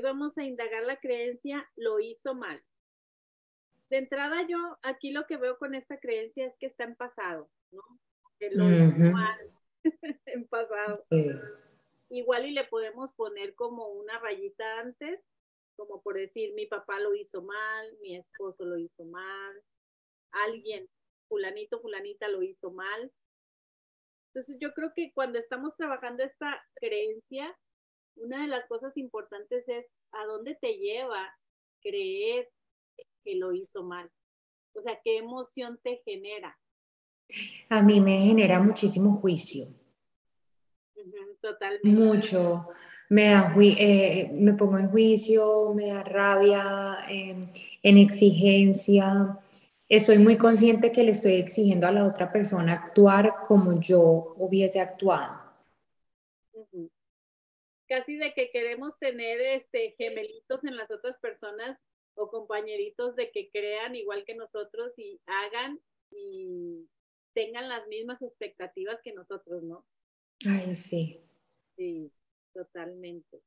Hoy vamos a indagar la creencia, lo hizo mal. De entrada yo aquí lo que veo con esta creencia es que está en pasado, ¿no? Que lo hizo mal en pasado. Igual y le podemos poner como una rayita antes, como por decir, mi papá lo hizo mal, mi esposo lo hizo mal, alguien, fulanito, fulanita lo hizo mal. Entonces yo creo que cuando estamos trabajando esta creencia, una de las cosas importantes es a dónde te lleva creer que lo hizo mal. O sea, ¿qué emoción te genera? A mí me genera muchísimo juicio. totalmente. Mucho. Me, da, eh, me pongo en juicio, me da rabia, em, en exigencia. Estoy muy consciente que le estoy exigiendo a la otra persona actuar como yo hubiese actuado casi de que queremos tener este gemelitos en las otras personas o compañeritos de que crean igual que nosotros y hagan y tengan las mismas expectativas que nosotros, ¿no? Ay, sí. Sí, totalmente.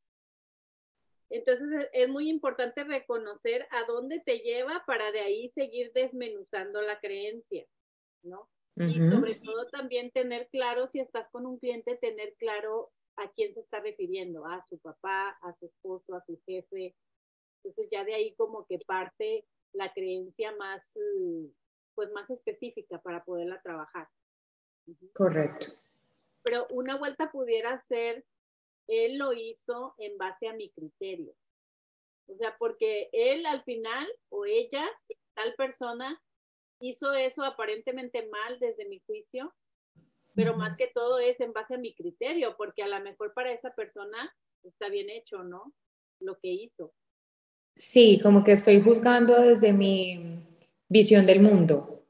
Entonces es muy importante reconocer a dónde te lleva para de ahí seguir desmenuzando la creencia, ¿no? Y sobre todo también tener claro, si estás con un cliente, tener claro a quién se está refiriendo, a su papá, a su esposo, a su jefe. Entonces ya de ahí como que parte la creencia más, mm, pues más específica para poderla trabajar. Correcto. Pero una vuelta pudiera ser, él lo hizo en base a mi criterio. O sea, porque él al final o ella, tal persona, hizo eso aparentemente mal desde mi juicio, pero más que todo es en base a mi criterio, porque a lo mejor para esa persona está bien hecho, ¿no? Lo que hizo. Sí, como que estoy juzgando desde mi visión del mundo.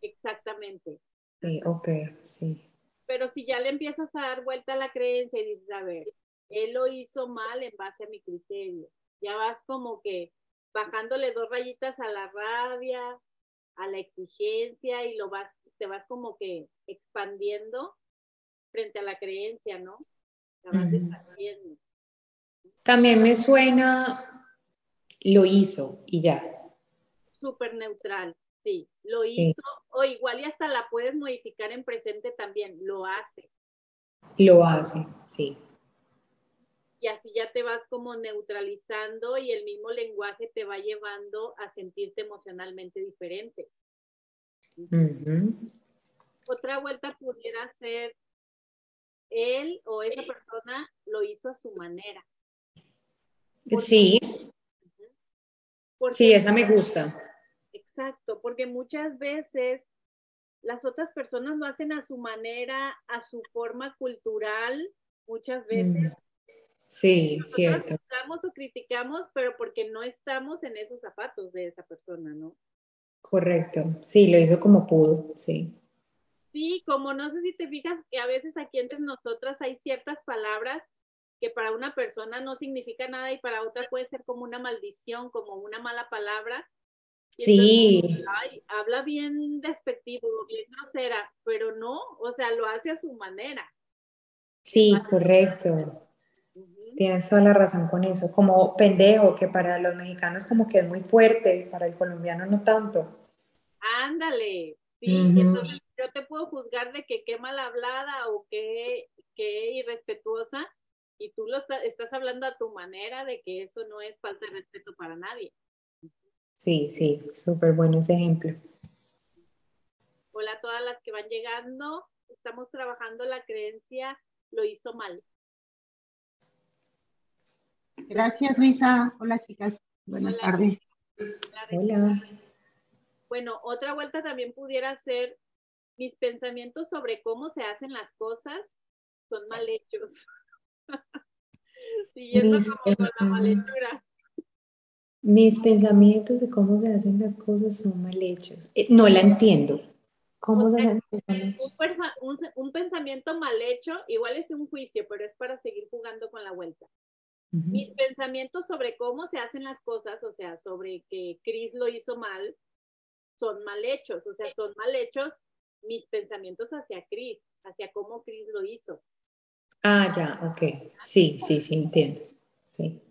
Exactamente. Sí, ok, sí. Pero si ya le empiezas a dar vuelta a la creencia y dices, a ver, él lo hizo mal en base a mi criterio, ya vas como que bajándole dos rayitas a la rabia, a la exigencia y lo vas te vas como que expandiendo frente a la creencia, ¿no? La vas expandiendo. También me suena, lo hizo y ya. Súper neutral, sí. Lo hizo, o igual y hasta la puedes modificar en presente también, lo hace. Lo hace, sí. Y así ya te vas como neutralizando y el mismo lenguaje te va llevando a sentirte emocionalmente diferente. Otra vuelta pudiera ser él o esa persona lo hizo a su manera. sí. sí, esa me gusta. Exacto, porque muchas veces las otras personas lo hacen a su manera, a su forma cultural, muchas veces. Sí, cierto. o criticamos, pero porque no estamos en esos zapatos de esa persona, ¿no? Correcto, sí, lo hizo como pudo, sí. Sí, como no sé si te fijas que a veces aquí entre nosotras hay ciertas palabras que para una persona no significa nada y para otra puede ser como una maldición, como una mala palabra. sí. habla bien despectivo, bien grosera, pero no, o sea, lo hace a su manera. Sí, correcto. Tienes toda la razón con eso. Como pendejo, que para los mexicanos como que es muy fuerte, para el colombiano no tanto. Ándale, sí, entonces yo te puedo juzgar de que qué mal hablada o qué, qué irrespetuosa, y tú lo estás hablando a tu manera de que eso no es falta de respeto para nadie. Sí, sí, súper bueno ese ejemplo. Hola a todas las que van llegando. Estamos trabajando la creencia, lo hizo mal. Gracias, Luisa. Hola, chicas. Buenas tardes. Hola. Bueno, otra vuelta también pudiera ser mis pensamientos sobre cómo se hacen las cosas son mal hechos. Siguiendo como con la malhechura. Mis pensamientos de cómo se hacen las cosas son mal hechos. Eh, no la entiendo. ¿Cómo se hacen un, un, pensamiento mal hecho, igual es un juicio, pero es para seguir jugando con la vuelta. Mis pensamientos sobre cómo se hacen las cosas, o sea, sobre que Chris lo hizo mal, son mal hechos, o sea, son mal hechos mis pensamientos hacia Chris, hacia cómo Chris lo hizo. Ah, ya, ok. Sí, sí, sí, entiendo. Sí.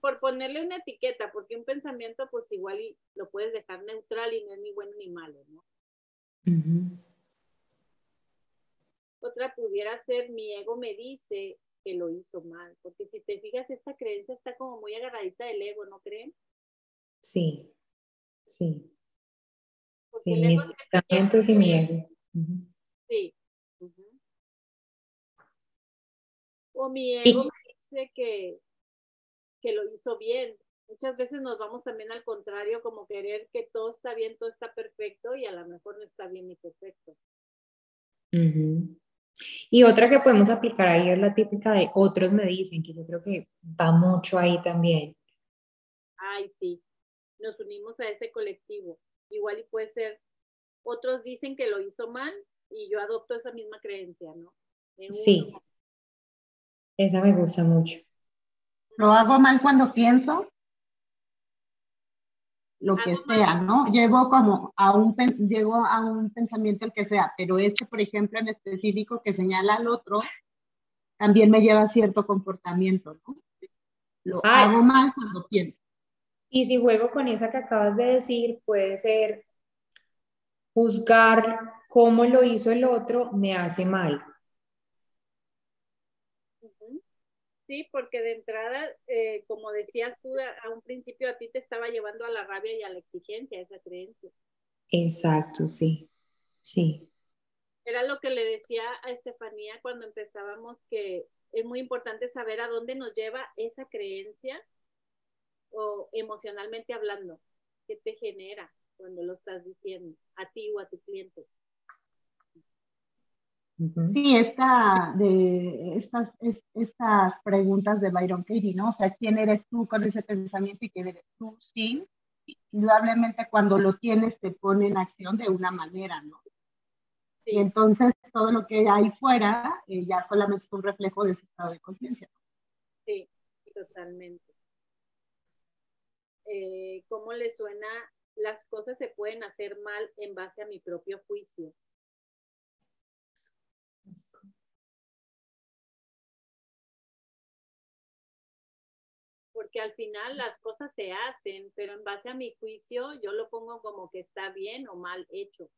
por ponerle una etiqueta, porque un pensamiento pues igual y lo puedes dejar neutral y no es ni bueno ni malo, ¿no? Otra pudiera ser mi ego me dice que lo hizo mal, porque si te fijas esta creencia está como muy agarradita del ego, ¿no creen? Sí, sí. sí, mis pensamientos y mi ego. Sí. O mi ego me dice que, que lo hizo bien. Muchas veces nos vamos también al contrario, como querer que todo está bien, todo está perfecto y a lo mejor no está bien ni perfecto. Y otra que podemos aplicar ahí es la típica de otros me dicen, que yo creo que va mucho ahí también. Ay, sí, nos unimos a ese colectivo. Igual y puede ser, otros dicen que lo hizo mal y yo adopto esa misma creencia, ¿no? sí, esa me gusta mucho. ¿Lo hago mal cuando pienso? Lo que sea, ¿no? Llevo como a un, llego a un pensamiento el que sea, pero este, por ejemplo, en específico que señala al otro, también me lleva a cierto comportamiento, ¿no? Lo hago mal cuando pienso. Y si juego con esa que acabas de decir, puede ser juzgar cómo lo hizo el otro me hace mal. Sí, porque de entrada, eh, como decías tú a, un principio, a ti te estaba llevando a la rabia y a la exigencia, esa creencia. Exacto, sí, sí. Era lo que le decía a Estefanía cuando empezábamos, que es muy importante saber a dónde nos lleva esa creencia o emocionalmente hablando, qué te genera cuando lo estás diciendo a ti o a tu cliente. Sí, esta, de, estas, estas preguntas de Byron Katie, ¿no? O sea, ¿quién eres tú con ese pensamiento y quién eres tú Sí, Indudablemente cuando lo tienes te pone en acción de una manera, ¿no? Y entonces todo lo que hay fuera eh, ya solamente es un reflejo de ese estado de conciencia. Sí, totalmente. Eh, ¿Cómo le suena? Las cosas se pueden hacer mal en base a mi propio juicio. Porque al final las cosas se hacen, pero en base a mi juicio yo lo pongo como que está bien o mal hecho.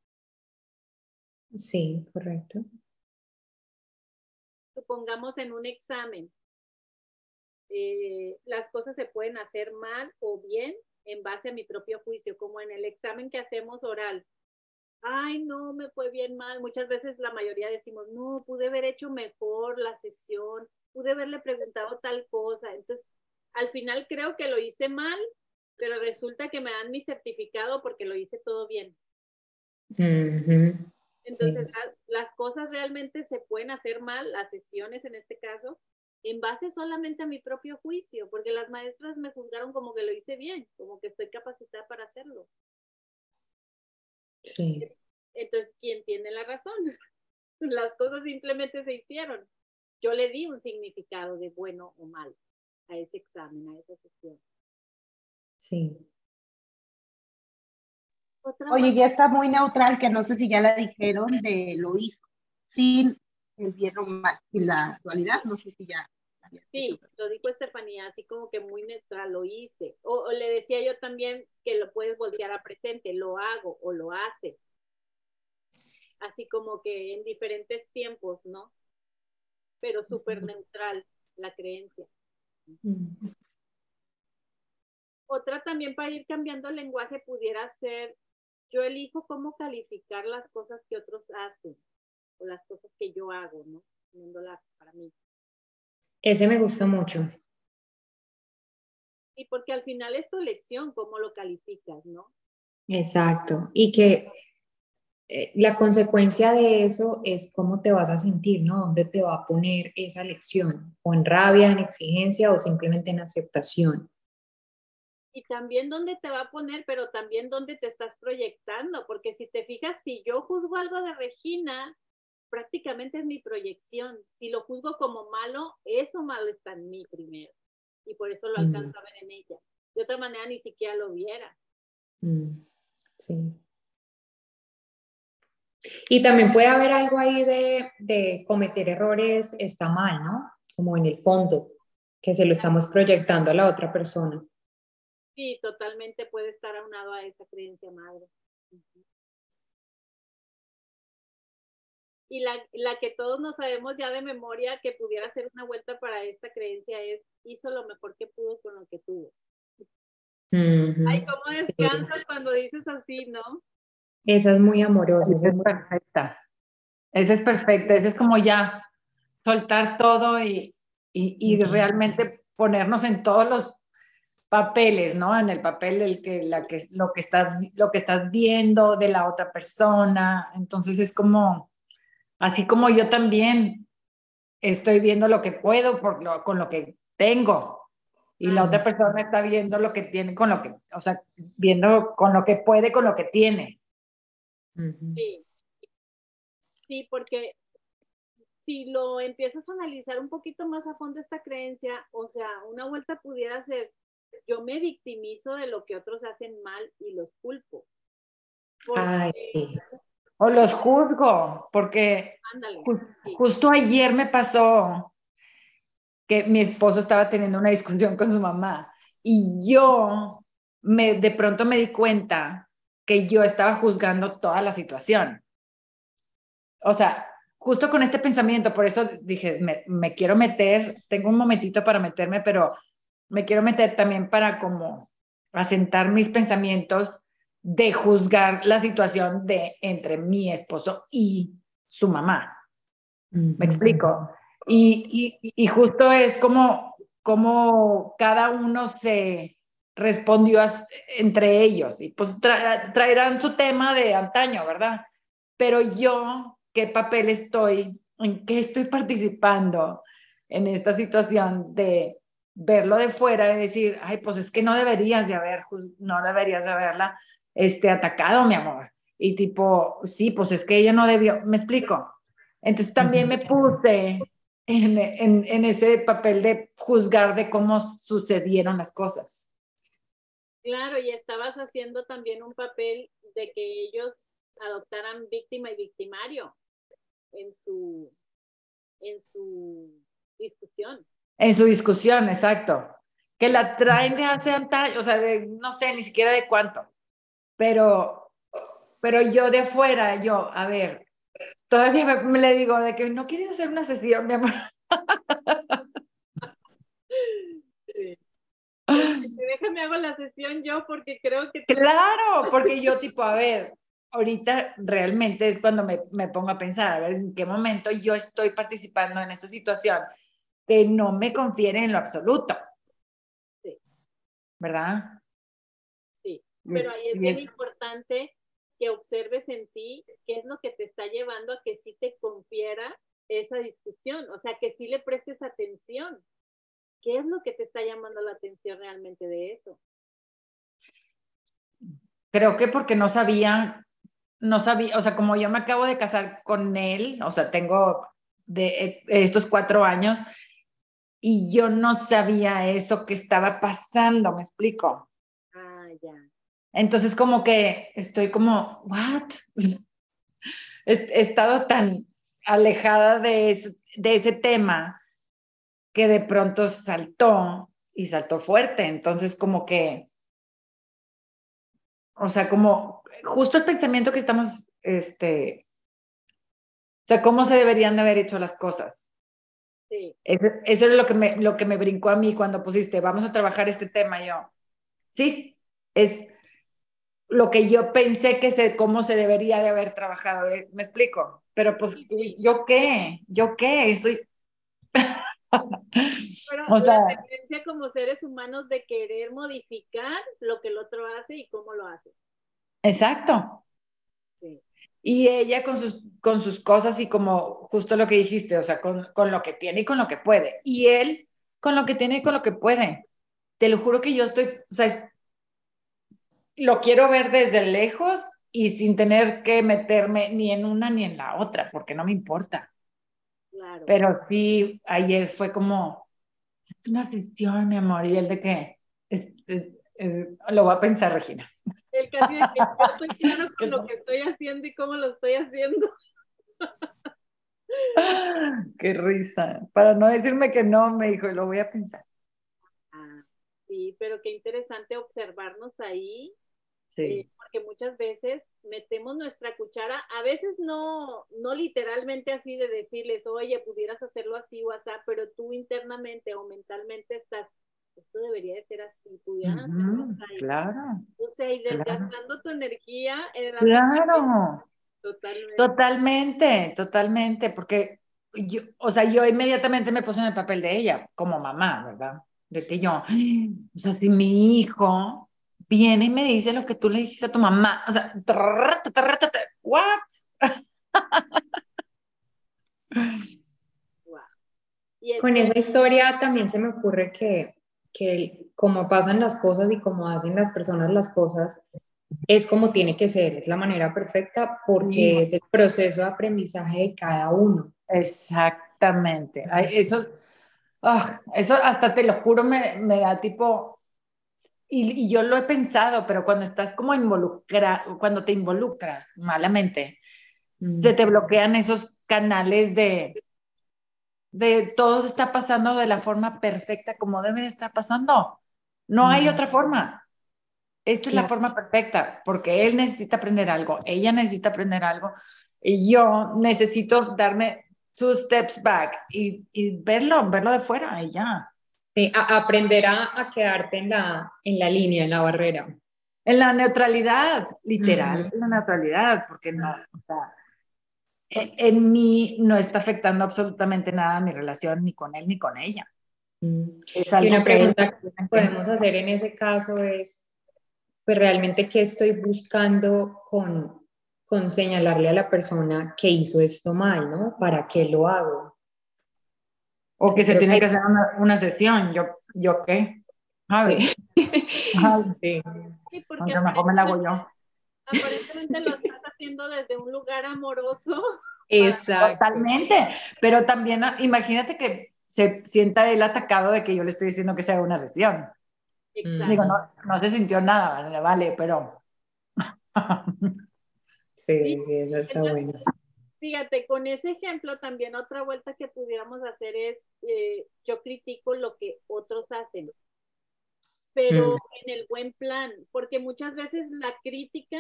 Sí, correcto. Supongamos en un examen, eh, las cosas se pueden hacer mal o bien en base a mi propio juicio, como en el examen que hacemos oral ay, no, me fue bien mal. Muchas veces la mayoría decimos, no, pude haber hecho mejor la sesión, pude haberle preguntado tal cosa. Entonces, al final creo que lo hice mal, pero resulta que me dan mi certificado porque lo hice todo bien. Entonces, las cosas realmente se pueden hacer mal, las sesiones en este caso, en base solamente a mi propio juicio, porque las maestras me juzgaron como que lo hice bien, como que estoy capacitada para hacerlo. Entonces, ¿quién tiene la razón? Las cosas simplemente se hicieron. Yo le di un significado de bueno o mal a ese examen, a esa sesión. Sí. Oye, ya está muy neutral, que no sé si ya la dijeron, de lo hizo, sin el bien o mal, sin la dualidad, no sé si ya. Sí, lo dijo Estefanía, así como que muy neutral, lo hice. O, le decía yo también que lo puedes voltear a presente, lo hago o lo hace. Así como que en diferentes tiempos, ¿no? Pero súper neutral la creencia. Otra también para ir cambiando el lenguaje pudiera ser, yo elijo cómo calificar las cosas que otros hacen o las cosas que yo hago, ¿no? para mí. Ese me gusta mucho. Y porque al final es tu elección cómo lo calificas, ¿no? Exacto. Y que eh, la consecuencia de eso es cómo te vas a sentir, ¿no? ¿Dónde te va a poner esa elección? O en rabia, en exigencia o simplemente en aceptación. Y también dónde te va a poner, pero también dónde te estás proyectando, porque si te fijas, si yo juzgo algo de Regina, prácticamente es mi proyección. Si lo juzgo como malo, eso malo está en mí primero. Y por eso lo alcanzo a ver en ella. De otra manera ni siquiera lo viera. Mm, sí. Y también puede haber algo ahí de, de, cometer errores, está mal, ¿no? Como en el fondo. Que se lo estamos proyectando a la otra persona. Sí, totalmente puede estar aunado a esa creencia madre. Y la, la, que todos nos sabemos ya de memoria que pudiera hacer una vuelta para esta creencia es, hizo lo mejor que pudo con lo que tuvo. Ay, ¿cómo descansas cuando dices así, no? Esa es muy amorosa. Esa es perfecta. Esa es perfecta. Esa es como ya soltar todo y, y, y realmente ponernos en todos los papeles, ¿no? En el papel del que, la que lo que estás lo que estás viendo de la otra persona. Entonces es como Así como yo también estoy viendo lo que puedo por lo, con lo que tengo y la otra persona está viendo lo que tiene con lo que, o sea, viendo con lo que puede con lo que tiene. Sí. Sí, porque si lo empiezas a analizar un poquito más a fondo esta creencia, o sea, una vuelta pudiera ser, yo me victimizo de lo que otros hacen mal y los culpo. Ay. O los juzgo, porque justo ayer me pasó que mi esposo estaba teniendo una discusión con su mamá y yo me, de pronto me di cuenta que yo estaba juzgando toda la situación. O sea, justo con este pensamiento, por eso dije, me, me quiero meter, tengo un momentito para meterme, pero me quiero meter también para como asentar mis pensamientos de juzgar la situación de entre mi esposo y su mamá. ¿Me explico? Y, y, justo es como, como cada uno se respondió entre ellos y pues traerán su tema de antaño, ¿verdad? Pero yo, ¿qué papel estoy? ¿En qué estoy participando en esta situación de verlo de fuera y decir, ay, pues es que no deberías de haber, no deberías de haberla este, atacado, mi amor. Y tipo, sí, pues es que ella no debió, me explico. Entonces también me puse en, en, en ese papel de juzgar de cómo sucedieron las cosas. Claro, y estabas haciendo también un papel de que ellos adoptaran víctima y victimario en su, en su discusión. En su discusión, exacto. Que la traen de hace años, o sea, de, no sé, ni siquiera de cuánto pero, pero yo de afuera, yo, a ver, todavía me, le digo de que no quieres hacer una sesión, mi amor. Sí. Déjame hago la sesión yo porque creo que... Claro, porque yo tipo, a ver, ahorita realmente es cuando me, me, pongo a pensar, a ver, en qué momento yo estoy participando en esta situación que no me confiere en lo absoluto. Sí. ¿Verdad? Pero ahí es bien importante que observes en ti qué es lo que te está llevando a que sí te confiera esa discusión, o sea, que sí le prestes atención. ¿Qué es lo que te está llamando la atención realmente de eso? Creo que porque no sabía, no sabía, o sea, como yo me acabo de casar con él, o sea, tengo de eh, estos cuatro años y yo no sabía eso que estaba pasando, ¿me explico? Entonces como que estoy como, ¿what? He, estado tan alejada de ese, de ese tema que de pronto saltó y saltó fuerte. Entonces como que, o sea, como justo el pensamiento que estamos, este, o sea, cómo se deberían de haber hecho las cosas. Sí. Eso, eso, es lo que, me, lo que me brincó a mí cuando pusiste, vamos a trabajar este tema. Yo, sí, es lo que yo pensé que se, cómo se debería de haber trabajado. ¿eh? ¿Me explico? Pero pues, ¿yo qué? ¿Yo qué? Soy... Pero o sea, la tendencia como seres humanos de querer modificar lo que el otro hace y cómo lo hace. Exacto. Sí. Y ella con sus, con sus cosas y como justo lo que dijiste, o sea, con, con lo que tiene y con lo que puede. Y él con lo que tiene y con lo que puede. Te lo juro que yo estoy, o sea, lo quiero ver desde lejos y sin tener que meterme ni en una ni en la otra, porque no me importa. Claro. Pero sí, ayer fue como, es una sesión, mi amor, y el de qué, lo va a pensar Regina. El casi de que yo estoy claro con lo que estoy haciendo y cómo lo estoy haciendo. Qué risa. Para no decirme que no, me dijo, lo voy a pensar. Sí, pero qué interesante observarnos ahí, sí. Eh, porque muchas veces metemos nuestra cuchara, a veces no, no literalmente así de decirles, oye, pudieras hacerlo así o así, pero tú internamente o mentalmente estás, esto debería de ser así, pudieran hacerlo así. Claro. O sea, y desgastando tu energía. En claro. Totalmente. Totalmente, totalmente, porque yo, o sea, yo inmediatamente me puse en el papel de ella, como mamá, ¿verdad? De que yo, o sea, si mi hijo viene y me dice lo que tú le dijiste a tu mamá, o sea, what? Con esa historia también se me ocurre que, que como pasan las cosas y como hacen las personas las cosas, es como tiene que ser, es la manera perfecta porque es el proceso de aprendizaje de cada uno. Exactamente. Eso, ah, eso hasta te lo juro me, me da tipo, y, y, yo lo he pensado, pero cuando estás como involucrado, cuando te involucras malamente, se te bloquean esos canales de, de todo está pasando de la forma perfecta como debe de estar pasando. No hay otra forma. Esta es la forma perfecta, porque él necesita aprender algo, ella necesita aprender algo, y yo necesito darme two steps back y, verlo, verlo de fuera y ya. Sí, aprender a, quedarte en la, en la línea, en la barrera. En la neutralidad, literal, en la neutralidad, porque no, o sea, en, mí no está afectando absolutamente nada mi relación ni con él ni con ella. Mm. y una pregunta que podemos hacer en ese caso es, pues realmente qué estoy buscando con, con señalarle a la persona que hizo esto mal, ¿no? ¿Para qué lo hago? O que se tiene que hacer una, una sesión, ¿yo, yo qué? A ver. Sí. sí. sí porque mejor me la hago yo. Aparentemente lo estás haciendo desde un lugar amoroso. Exacto. Totalmente. Pero también imagínate que se sienta él atacado de que yo le estoy diciendo que se haga una sesión. Digo, no, no se sintió nada, vale, vale pero... sí, sí, eso está bueno. Fíjate, con ese ejemplo también otra vuelta que pudiéramos hacer es, eh, yo critico lo que otros hacen, pero mm. en el buen plan, porque muchas veces la crítica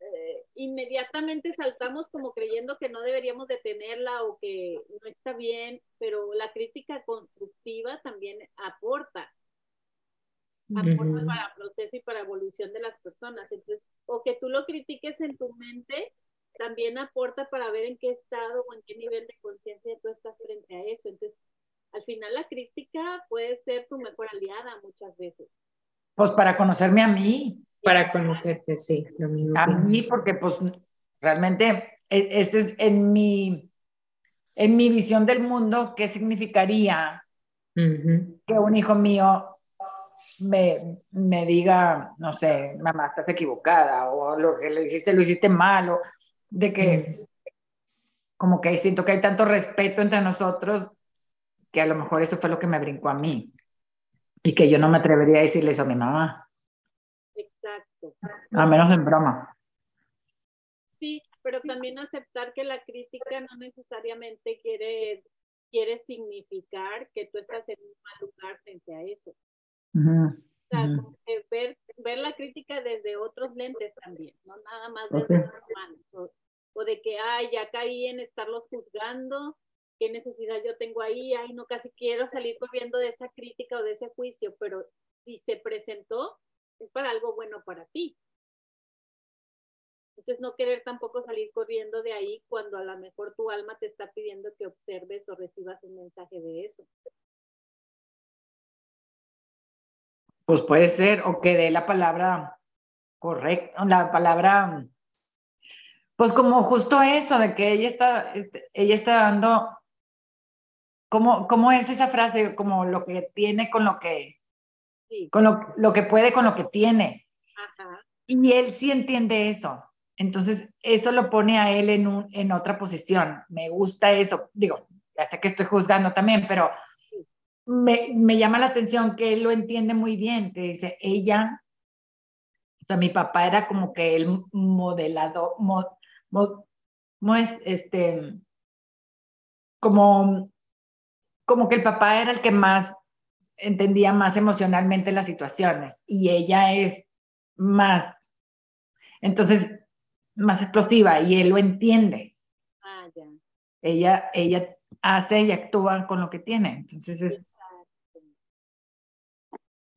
eh, inmediatamente saltamos como creyendo que no deberíamos detenerla o que no está bien, pero la crítica constructiva también aporta aporta para el proceso y para evolución de las personas. Entonces, o que tú lo critiques en tu mente, también aporta para ver en qué estado o en qué nivel de conciencia tú estás frente a eso. Entonces, al final la crítica puede ser tu mejor aliada muchas veces. Pues para conocerme a mí. Para conocerte, sí, lo mismo. A mí, porque pues realmente e, este es en mi, en mi visión del mundo, ¿qué significaría que un hijo mío me, me, diga, no sé, mamá, estás equivocada, o lo que le hiciste, lo hiciste mal, o de que como que siento que hay tanto respeto entre nosotros que a lo mejor eso fue lo que me brincó a mí y que yo no me atrevería a decirle eso a mi mamá. Exacto. A menos en broma. Sí, pero también aceptar que la crítica no necesariamente quiere, quiere significar que tú estás en un mal lugar frente a eso o sea, ver, ver la crítica desde otros lentes también, no nada más desde los humanos. O, de que, ay, ya caí en estarlos juzgando, qué necesidad yo tengo ahí, ay, no, casi quiero salir corriendo de esa crítica o de ese juicio, pero si se presentó, es para algo bueno para ti. Entonces, no querer tampoco salir corriendo de ahí cuando a lo mejor tu alma te está pidiendo que observes o recibas un mensaje de eso. Pues puede ser, o que dé la palabra correcta, la palabra, pues como justo eso, de que ella está, este, ella está dando, ¿cómo, ¿cómo es esa frase? Como lo que tiene con lo que, con lo, lo, que puede con lo que tiene. Ajá. Y él sí entiende eso. Entonces, eso lo pone a él en, un, en otra posición. Me gusta eso. Digo, ya sé que estoy juzgando también, pero me, me, llama la atención que él lo entiende muy bien, que dice, ella, o sea, mi papá era como que el modelado, mo, es, este, como, como que el papá era el que más entendía más emocionalmente las situaciones y ella es más, entonces, más explosiva y él lo entiende. Ah, ya. Ella, ella hace y actúa con lo que tiene. Entonces,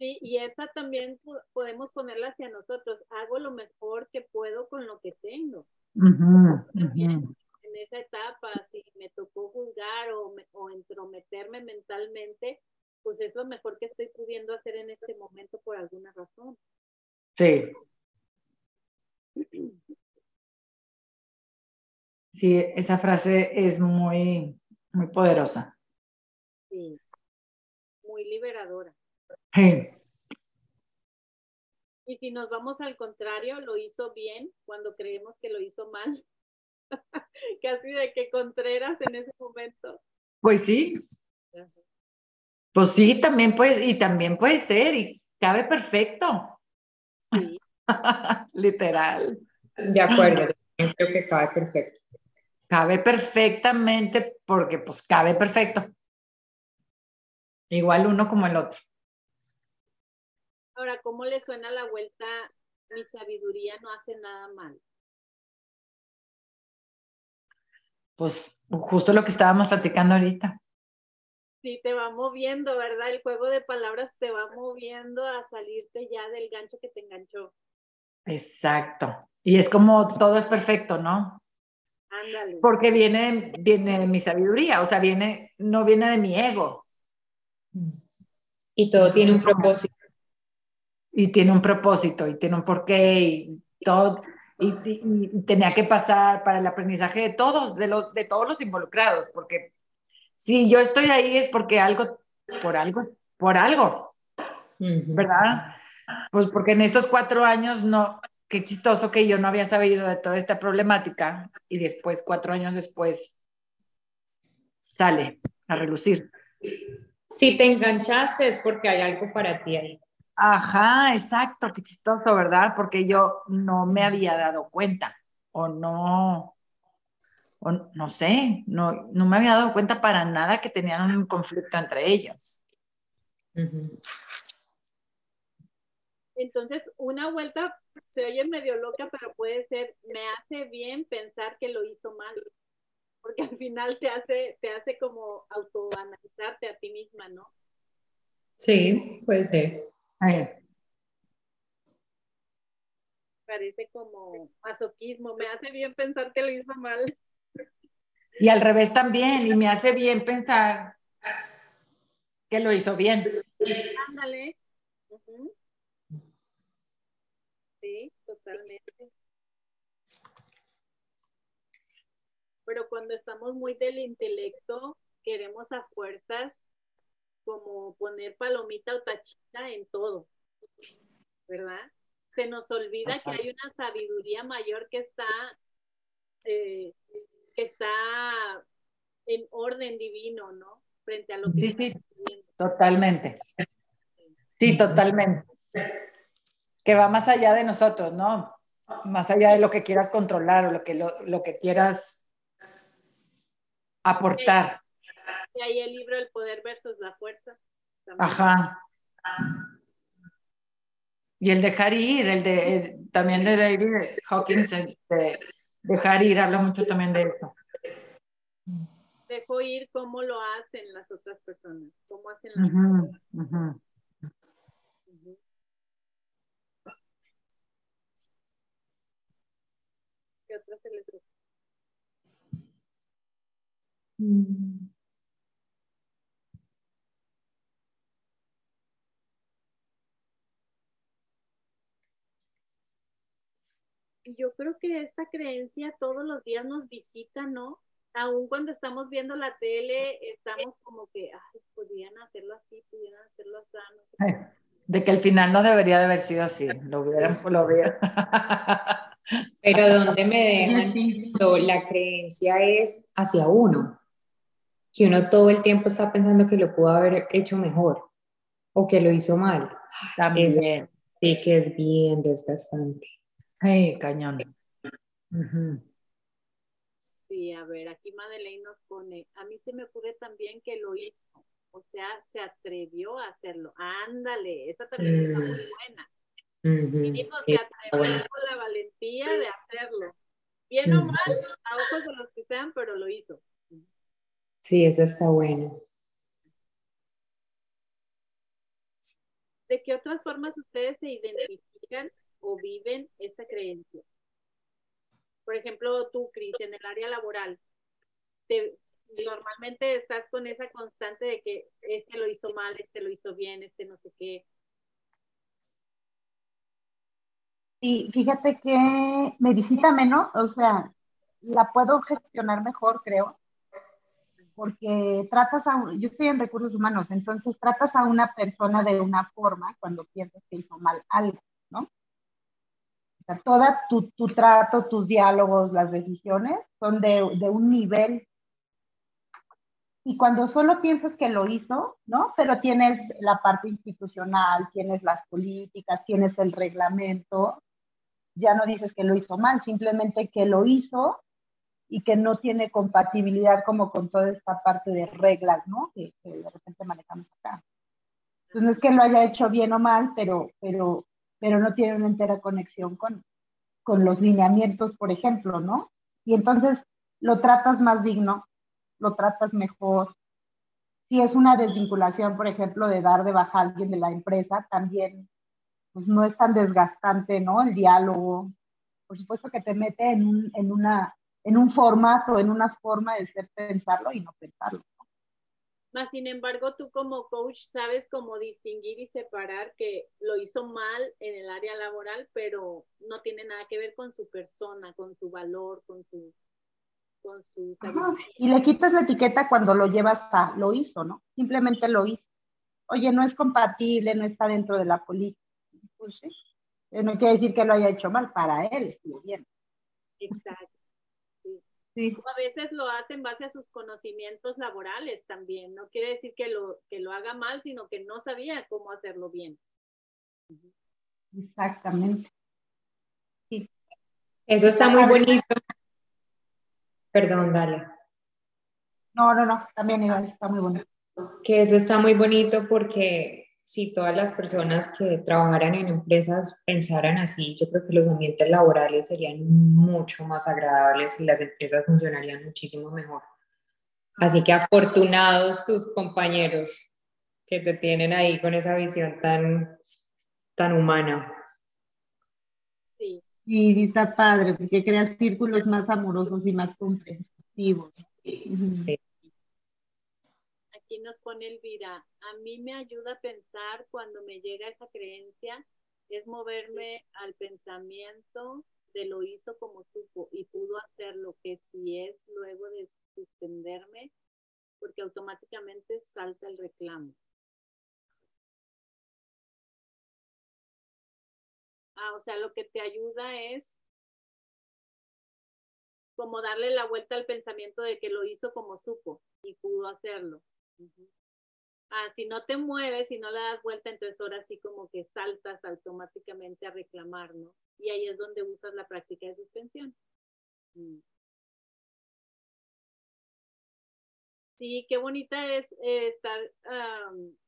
Sí, y esa también podemos ponerla hacia nosotros. Hago lo mejor que puedo con lo que tengo. En esa etapa, si me tocó juzgar o, o entrometerme mentalmente, pues es lo mejor que estoy pudiendo hacer en este momento por alguna razón. Sí. Sí, esa frase es muy, muy poderosa. Sí, muy liberadora. Y si nos vamos al contrario, lo hizo bien cuando creemos que lo hizo mal. Casi de que Contreras en ese momento. Pues sí. Pues sí, también puede, y también puede ser, y cabe perfecto. Sí. Literal. De acuerdo, creo que cabe perfecto. Cabe perfectamente porque pues cabe perfecto. Igual uno como el otro. Ahora, ¿cómo le suena la vuelta? Mi sabiduría no hace nada mal. Pues justo lo que estábamos platicando ahorita. Sí, te va moviendo, ¿verdad? El juego de palabras te va moviendo a salirte ya del gancho que te enganchó. Exacto. Y es como todo es perfecto, ¿no? Ándale. Porque viene, viene de mi sabiduría, o sea, viene, no viene de mi ego. Y todo tiene un propósito y tiene un propósito y tiene un porqué y todo y, tenía que pasar para el aprendizaje de todos, de los de todos los involucrados, porque si yo estoy ahí es porque algo por algo por algo, ¿verdad? Pues porque en estos cuatro años no, qué chistoso que yo no había sabido de toda esta problemática y después cuatro años después sale a relucir. Si te enganchaste es porque hay algo para ti ahí. Ajá, exacto, qué chistoso, ¿verdad? Porque yo no me había dado cuenta o no, o no sé, no, no me había dado cuenta para nada que tenían un conflicto entre ellos. Entonces, una vuelta se oye medio loca, pero puede ser, me hace bien pensar que lo hizo mal, porque al final te hace, te hace como autoanalizarte a ti misma, ¿no? Sí, puede ser. Parece como masoquismo, me hace bien pensar que lo hizo mal. Y al revés también, y me hace bien pensar que lo hizo bien. Ándale. Sí, totalmente. Pero cuando estamos muy del intelecto, queremos a fuerzas como poner palomita o tachita en todo, ¿verdad? Se nos olvida que hay una sabiduría mayor que está, eh, que está en orden divino, ¿no? Frente a lo que sí, sí, totalmente. Sí, totalmente. Que va más allá de nosotros, ¿no? Más allá de lo que quieras controlar o lo que, lo que quieras aportar. Y ahí el libro El poder versus la fuerza. Ajá. Y el dejar ir, el de también de David Hawkins, el de dejar ir, habla mucho también de eso. Dejo ir cómo lo hacen las otras personas, cómo hacen las ¿Qué otra se les yo creo que esta creencia todos los días nos visita, ¿no? Aún cuando estamos viendo la tele, estamos como que, ay, podrían hacerlo así, pudieran hacerlo así, no sé. De que el final no debería de haber sido así, lo hubieran, lo hubieran. Pero ¿dónde me dejan? La creencia es hacia uno, que uno todo el tiempo está pensando que lo pudo haber hecho mejor o que lo hizo mal. También. sí, que es bien desgastante. Hey, cañón. Sí, a ver, aquí Madeleine nos pone, a mí se me ocurre también que lo hizo, O sea, se atrevió a hacerlo. Ándale, esa también está muy buena. Uh se atrevió con la valentía de hacerlo. Bien o mal, a ojos de los que sean, pero lo hizo. Sí, eso está bueno. ¿De qué otras formas ustedes se identifican o viven esta creencia? Por ejemplo, tú, Cris, en el área laboral, normalmente estás con esa constante de que este lo hizo mal, este lo hizo bien, este no sé qué. Y fíjate que me visita menos, o sea, la puedo gestionar mejor, creo, porque tratas a, yo estoy en recursos humanos, entonces tratas a una persona de una forma cuando piensas que hizo mal algo, ¿no? O sea, todo tu, tu, trato, tus diálogos, las decisiones son de, de un nivel. Y cuando solo piensas que lo hizo, ¿no? Pero tienes la parte institucional, tienes las políticas, tienes el reglamento, ya no dices que lo hizo mal, simplemente que lo hizo y que no tiene compatibilidad como con toda esta parte de reglas, ¿no? Que, de repente manejamos acá. Entonces no es que lo haya hecho bien o mal, pero, pero, pero no tiene una entera conexión con, con los lineamientos, por ejemplo, ¿no? Y entonces lo tratas más digno, lo tratas mejor. Si es una desvinculación, por ejemplo, de dar de baja a alguien de la empresa, también pues no es tan desgastante, ¿no? El diálogo. Por supuesto que te mete en, un, en una en un formato, en una forma de ser pensarlo y no pensarlo. Más sin embargo, tú como coach sabes cómo distinguir y separar que lo hizo mal en el área laboral, pero no tiene nada que ver con su persona, con su valor, con su... Con su y le quitas la etiqueta cuando lo llevas a lo hizo, ¿no? Simplemente lo hizo. Oye, no es compatible, no está dentro de la política. Pues, No quiere decir que lo haya hecho mal, para él estuvo bien. Exacto. A veces lo hace en base a sus conocimientos laborales también. No quiere decir que lo, que lo haga mal, sino que no sabía cómo hacerlo bien. Exactamente. Sí. Eso está muy bonito. Perdón, dale. No, no, no, también está muy bonito. Que eso está muy bonito porque si todas las personas que trabajaran en empresas pensaran así, yo creo que los ambientes laborales serían mucho más agradables y las empresas funcionarían muchísimo mejor. Así que afortunados tus compañeros que te tienen ahí con esa visión tan, tan humana. Sí. Y está padre, porque creas círculos más amorosos y más comprensivos. Sí aquí nos pone Elvira, a mí me ayuda a pensar cuando me llega esa creencia, es moverme al pensamiento de lo hizo como supo y pudo hacer lo que si es luego de suspenderme, porque automáticamente salta el reclamo. Ah, o sea, lo que te ayuda es como darle la vuelta al pensamiento de que lo hizo como supo y pudo hacerlo. Ah, si no te mueves, si no le das vuelta, entonces ahora sí como que saltas automáticamente a reclamar, ¿no? Y ahí es donde usas la práctica de suspensión. Mm. Sí, qué bonita es eh, estar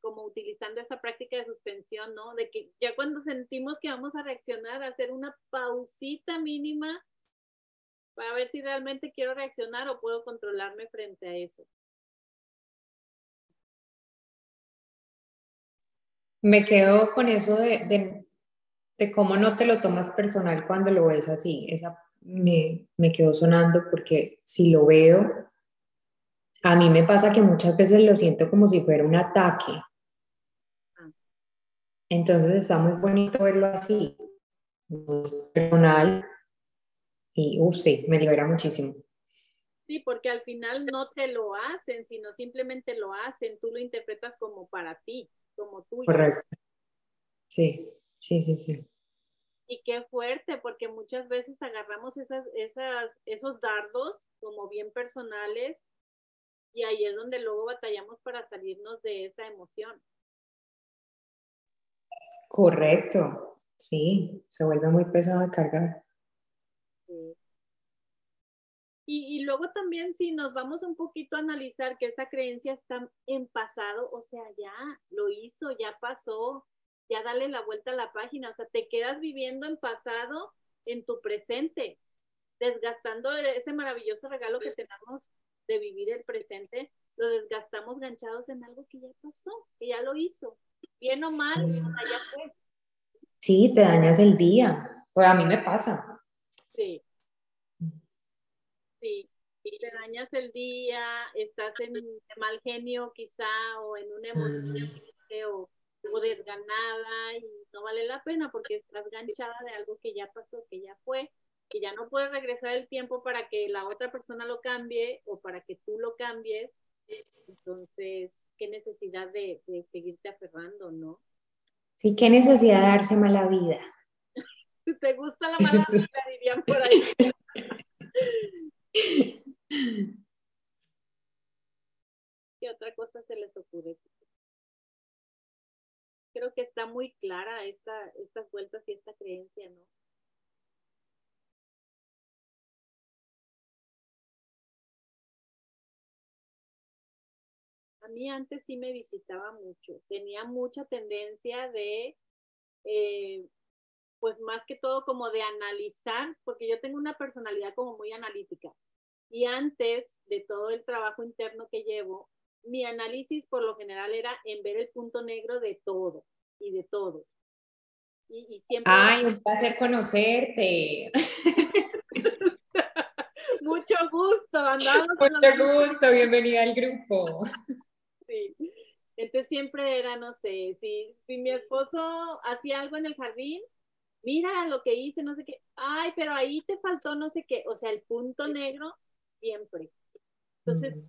como utilizando esa práctica de suspensión, ¿no? De que ya cuando sentimos que vamos a reaccionar, hacer una pausita mínima para ver si realmente quiero reaccionar o puedo controlarme frente a eso. Me quedo con eso de, de, cómo no te lo tomas personal cuando lo ves así. Esa me, me quedó sonando porque si lo veo, a mí me pasa que muchas veces lo siento como si fuera un ataque. Entonces está muy bonito verlo así, personal, y uff, sí, me libera muchísimo. Sí, porque al final no te lo hacen, sino simplemente lo hacen, tú lo interpretas como para ti como tuyo. Correcto. Sí, sí, sí, sí. Y qué fuerte, porque muchas veces agarramos esas, esas, esos dardos como bien personales y ahí es donde luego batallamos para salirnos de esa emoción. Correcto, sí, se vuelve muy pesado de cargar. Y, y, luego también si nos vamos un poquito a analizar que esa creencia está en pasado, o sea, ya lo hizo, ya pasó, ya dale la vuelta a la página, o sea, te quedas viviendo en pasado en tu presente, desgastando ese maravilloso regalo que tenemos de vivir el presente, lo desgastamos ganchados en algo que ya pasó, que ya lo hizo, bien o mal, sí. ya fue. Sí, te dañas el día, pues a mí me pasa. Sí. Sí, y te dañas el día, estás en mal genio quizá o en una emoción o, o desganada y no vale la pena porque estás ganchada de algo que ya pasó, que ya fue que ya no puedes regresar el tiempo para que la otra persona lo cambie o para que tú lo cambies. Entonces, qué necesidad de, de seguirte aferrando, ¿no? Sí, qué necesidad de darse mala vida. ¿Te gusta la mala vida? Dirían por ahí. ¿Qué otra cosa Creo que está muy clara esta, estas vueltas y esta creencia, ¿no? a mí antes sí me visitaba mucho, tenía mucha tendencia de, eh, pues más que todo como de analizar, porque yo tengo una personalidad como muy analítica. Y antes de todo el trabajo interno que llevo, mi análisis por lo general era en ver el punto negro de todo y de todos. Y, y siempre... Ay, un placer conocerte. Mucho gusto, andamos. Mucho gusto, bienvenida al grupo. Sí. Entonces siempre era, no sé, si, si mi esposo hacía algo en el jardín, mira lo que hice, no sé qué, ay, pero ahí te faltó no sé qué, o sea, el punto negro siempre. Entonces, mm.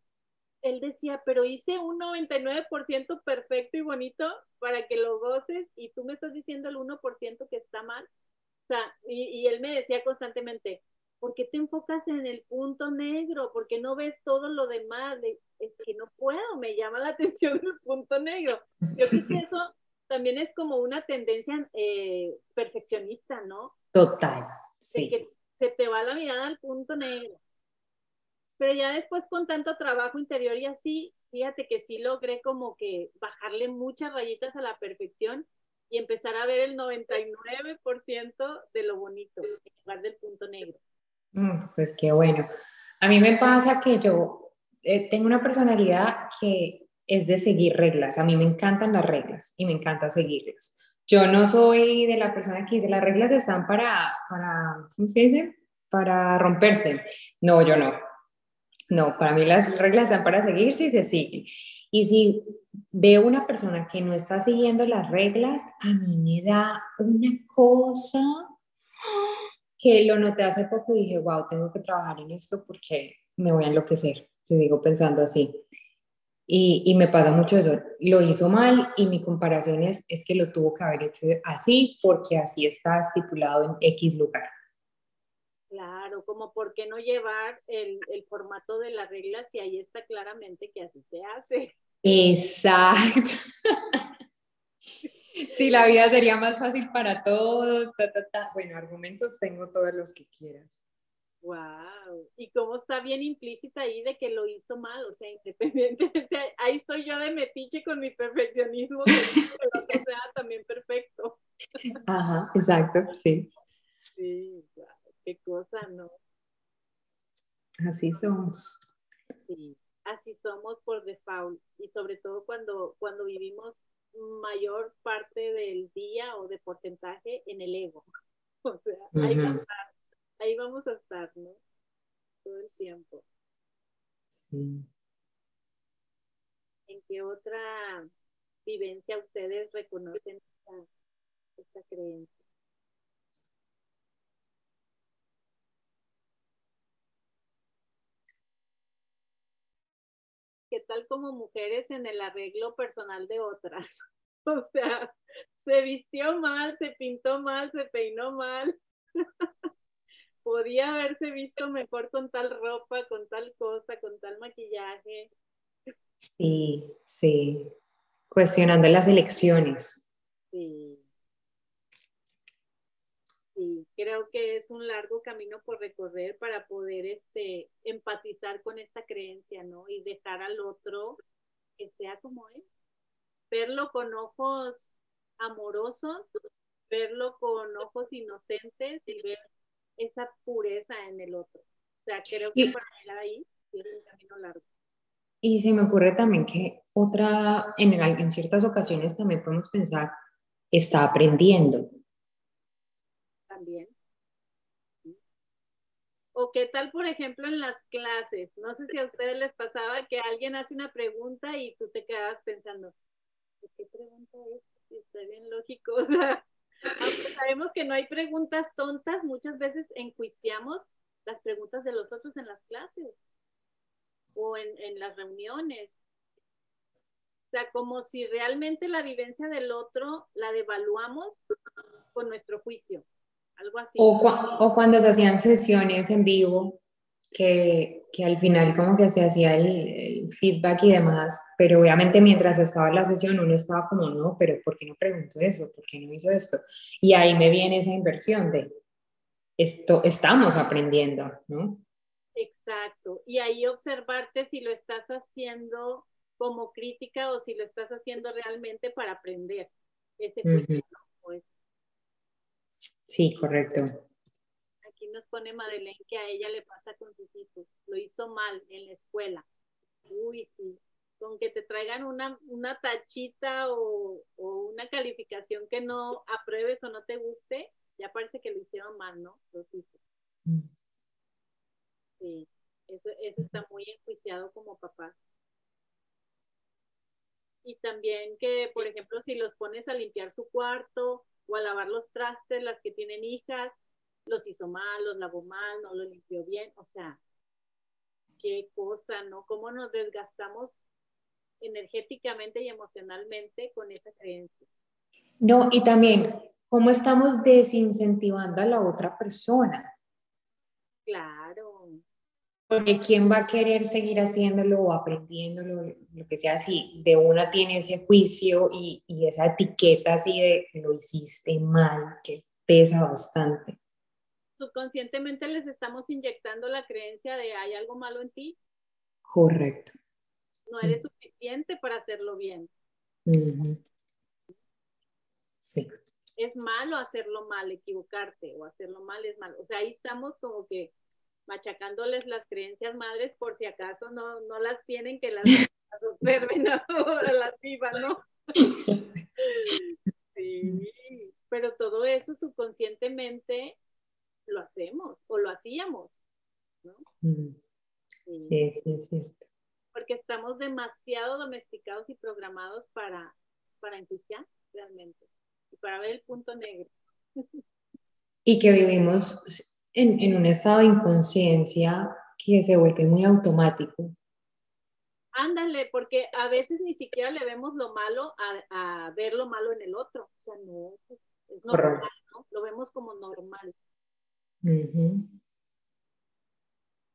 Él decía, pero hice un 99% perfecto y bonito para que lo goces y tú me estás diciendo el 1% que está mal. O sea, y, y él me decía constantemente, ¿por qué te enfocas en el punto negro? ¿Por qué no ves todo lo demás? Es que no puedo, me llama la atención el punto negro. Yo creo que eso también es como una tendencia eh, perfeccionista, ¿no? Total, sí. que se te va la mirada al punto negro. Pero ya después con tanto trabajo interior y así, fíjate que sí logré como que bajarle muchas rayitas a la perfección y empezar a ver el 99% de lo bonito en lugar del punto negro. Mm, pues qué bueno. A mí me pasa que yo eh, tengo una personalidad que es de seguir reglas. A mí me encantan las reglas y me encanta seguirlas. Yo no soy de la persona que dice las reglas están para, para ¿cómo se dice? Para romperse. No, yo no. No, para mí las reglas están para seguirse y se siguen. Y si veo una persona que no está siguiendo las reglas, a mí me da una cosa que lo noté hace poco y dije, wow, tengo que trabajar en esto porque me voy a enloquecer, si digo pensando así. Y, y, me pasa mucho eso, lo hizo mal y mi comparación es, es que lo tuvo que haber hecho así porque así está estipulado en X lugar. Claro, como por qué no llevar el, el formato de las reglas si ahí está claramente que así se hace. Exacto. Sí, la vida sería más fácil para todos. Bueno, argumentos tengo todos los que quieras. Wow. Y cómo está bien implícita ahí de que lo hizo mal, o sea, independientemente, ahí estoy yo de metiche con mi perfeccionismo, que el otro sea también perfecto. Ajá, exacto, sí. Sí, qué cosa, ¿no? Así somos. Sí, así somos por default y sobre todo cuando, cuando vivimos mayor parte del día o de porcentaje en el ego. O sea, ahí, va a estar, ahí vamos a estar, ¿no? Todo el tiempo. ¿En qué otra vivencia ustedes reconocen esta, esta creencia? ¿Qué tal como mujeres en el arreglo personal de otras? O sea, se vistió mal, se pintó mal, se peinó mal. Podía haberse visto mejor con tal ropa, con tal cosa, con tal maquillaje. Sí, sí. Cuestionando las elecciones. Sí. Sí. creo que es un largo camino por recorrer para poder este, con esta creencia, ¿no? Y dejar al otro que sea como él. Verlo con ojos amorosos, verlo con ojos inocentes y ver esa pureza en el otro. O sea, creo que para él ahí es un camino largo. Y se me ocurre también que otra, en, en ciertas ocasiones también podemos pensar, está aprendiendo. También. O qué tal, por ejemplo, en las clases. No sé si a ustedes les pasaba que alguien hace una pregunta y tú te quedabas pensando, ¿qué pregunta es? Está bien lógico. O sea, sabemos que no hay preguntas tontas, muchas veces enjuiciamos las preguntas de los otros en las clases o en, en las reuniones. O sea, como si realmente la vivencia del otro la devaluamos con nuestro juicio. Algo así. O, o cuando se hacían sesiones en vivo, que, que al final como que se hacía el, feedback y demás, pero obviamente mientras estaba en la sesión uno estaba como, no, pero ¿por qué no pregunto eso? ¿Por qué no hizo esto? Y ahí me viene esa inversión de, esto estamos aprendiendo, ¿no? Exacto. Y ahí observarte si lo estás haciendo como crítica o si lo estás haciendo realmente para aprender ese pues. Sí, correcto. Aquí nos pone Madeleine que a ella le pasa con sus hijos. Lo hizo mal en la escuela. Uy, sí. Con que te traigan una, una tachita o, o una calificación que no apruebes o no te guste, ya parece que lo hicieron mal, ¿no? Los hijos. Mm. Sí, eso, eso está muy enjuiciado como papás. Y también que, por ejemplo, si los pones a limpiar su cuarto o a lavar los trastes, las que tienen hijas, los hizo mal, los lavó mal, no lo limpió bien, o sea, qué cosa, ¿no? ¿Cómo nos desgastamos energéticamente y emocionalmente con esa creencia? No, y también ¿Cómo estamos desincentivando a la otra persona? Claro. Porque ¿quién va a querer seguir haciéndolo o aprendiéndolo, lo que sea, si de una tiene ese juicio y, y esa etiqueta así de que lo hiciste mal, que pesa bastante? Subconscientemente les estamos inyectando la creencia de hay algo malo en ti. Correcto. No eres suficiente para hacerlo bien. Sí es malo hacerlo mal, equivocarte o hacerlo mal es malo. O sea, ahí estamos como que machacándoles las creencias madres por si acaso no, no las tienen, que las, observen o las vivan, ¿no? Sí, pero todo eso subconscientemente lo hacemos o lo hacíamos, ¿no? Mm. Sí, sí, es cierto. Porque estamos demasiado domesticados y programados para, para enjuiciar realmente para ver el punto negro. Y que vivimos en, en un estado de inconsciencia que se vuelve muy automático. Ándale, porque a veces ni siquiera le vemos lo malo a, a ver lo malo en el otro. O sea, no, es normal, ¿no? Lo vemos como normal.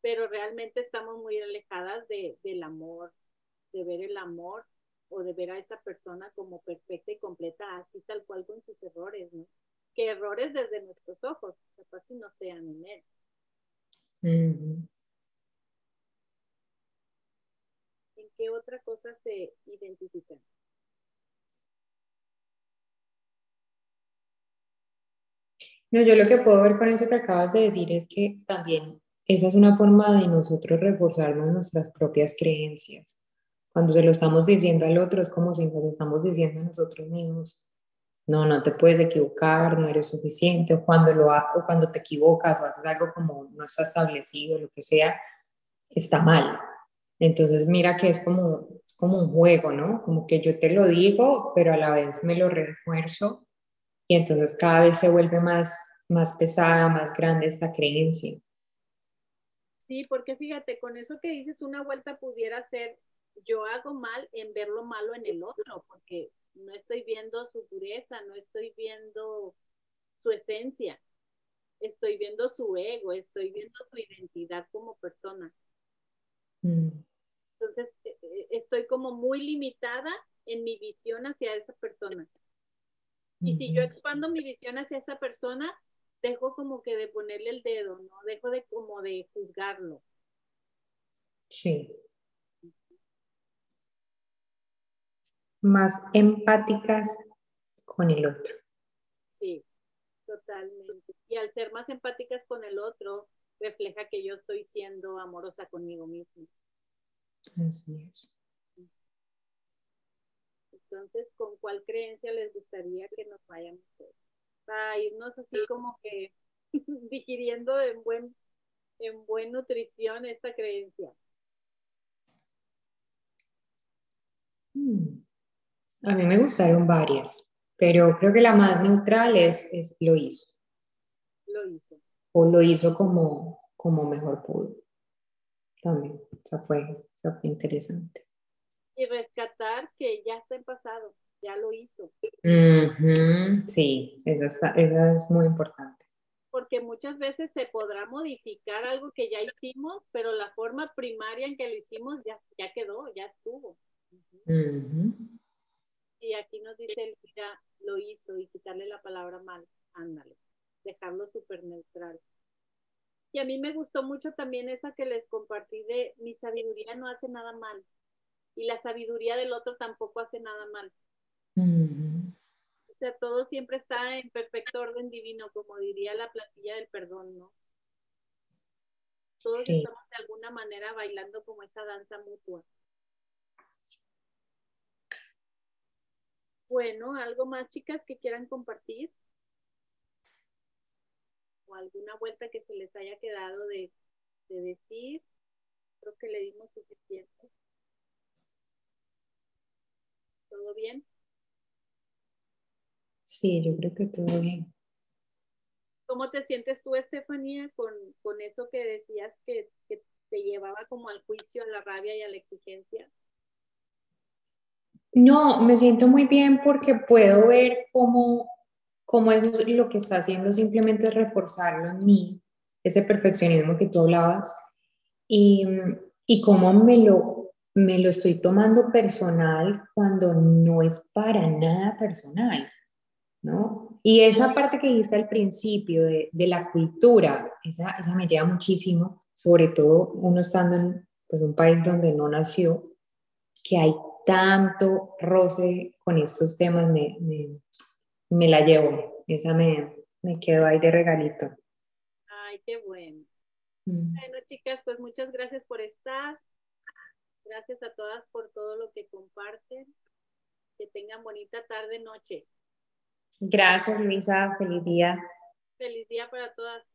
Pero realmente estamos muy alejadas de, del amor, de ver el amor o de ver a esa persona como perfecta y completa, así tal cual con sus errores, ¿no? Que errores desde nuestros ojos, capaz si no sean en él. ¿En qué otra cosa se identifican? No, yo lo que puedo ver con eso que acabas de decir es que también esa es una forma de nosotros reforzarnos nuestras propias creencias. Cuando se lo estamos diciendo al otro es como si nos estamos diciendo a nosotros mismos, no, no te puedes equivocar, no eres suficiente, o cuando, lo o cuando te equivocas o haces algo como no está establecido, lo que sea, está mal. Entonces mira que es como, es como un juego, ¿no? Como que yo te lo digo, pero a la vez me lo refuerzo y entonces cada vez se vuelve más, más pesada, más grande esta creencia. Sí, porque fíjate, con eso que dices, una vuelta pudiera ser yo hago mal en ver lo malo en el otro, porque no estoy viendo su pureza, no estoy viendo su esencia, estoy viendo su ego, estoy viendo su identidad como persona. Mm. Entonces, e, e, estoy como muy limitada en mi visión hacia esa persona. Y si yo expando mi visión hacia esa persona, dejo como que de ponerle el dedo, ¿no? Dejo de como de juzgarlo. Sí. Más empáticas con el otro. Sí, totalmente. Y al ser más empáticas con el otro, refleja que yo estoy siendo amorosa conmigo misma. Así es. Entonces, ¿con cuál creencia les gustaría que nos vayamos? A irnos así como que digiriendo en buen, en buen nutrición esta creencia. Hmm. A mí me gustaron varias, pero creo que la más neutral es, lo hizo. Lo hizo. O lo hizo como, como mejor pudo. También, o sea, fue, fue interesante. Y rescatar que ya está en pasado, ya lo hizo. Sí, esa, esa es muy importante porque muchas veces se podrá modificar algo que ya hicimos, pero la forma primaria en que lo hicimos ya, ya quedó, ya estuvo. Y aquí nos dice ya lo hizo y quitarle la palabra mal, ándale, dejarlo súper neutral. Y a mí me gustó mucho también esa que les compartí de mi sabiduría no hace nada mal y la sabiduría del otro tampoco hace nada mal sea, todo siempre está en perfecto orden divino, como diría la plantilla del perdón, ¿no? Todos estamos de alguna manera bailando como esa danza mutua. Bueno, ¿algo más, chicas, que quieran compartir? ¿O alguna vuelta que se les haya quedado de, de decir? Creo que le dimos suficiente. ¿Todo bien? Sí, yo creo que todo bien. ¿Cómo te sientes tú, Estefanía, con, eso que decías que, te llevaba como al juicio, a la rabia y a la exigencia? No, me siento muy bien porque puedo ver cómo, cómo es lo que está haciendo simplemente es reforzarlo en mí, ese perfeccionismo que tú hablabas, y, y cómo me lo, me lo estoy tomando personal cuando no es para nada personal. ¿no? Y esa parte que dijiste al principio de, la cultura, esa, esa, me lleva muchísimo, sobre todo uno estando en pues, un país donde no nació, que hay tanto roce con estos temas, me, me, la llevo, esa me, me quedó ahí de regalito. Ay, qué bueno. Mm. Bueno, chicas, pues muchas gracias por estar. Gracias a todas por todo lo que comparten. Que tengan bonita tarde, noche. Gracias, Luisa. Feliz día. Feliz día para todas.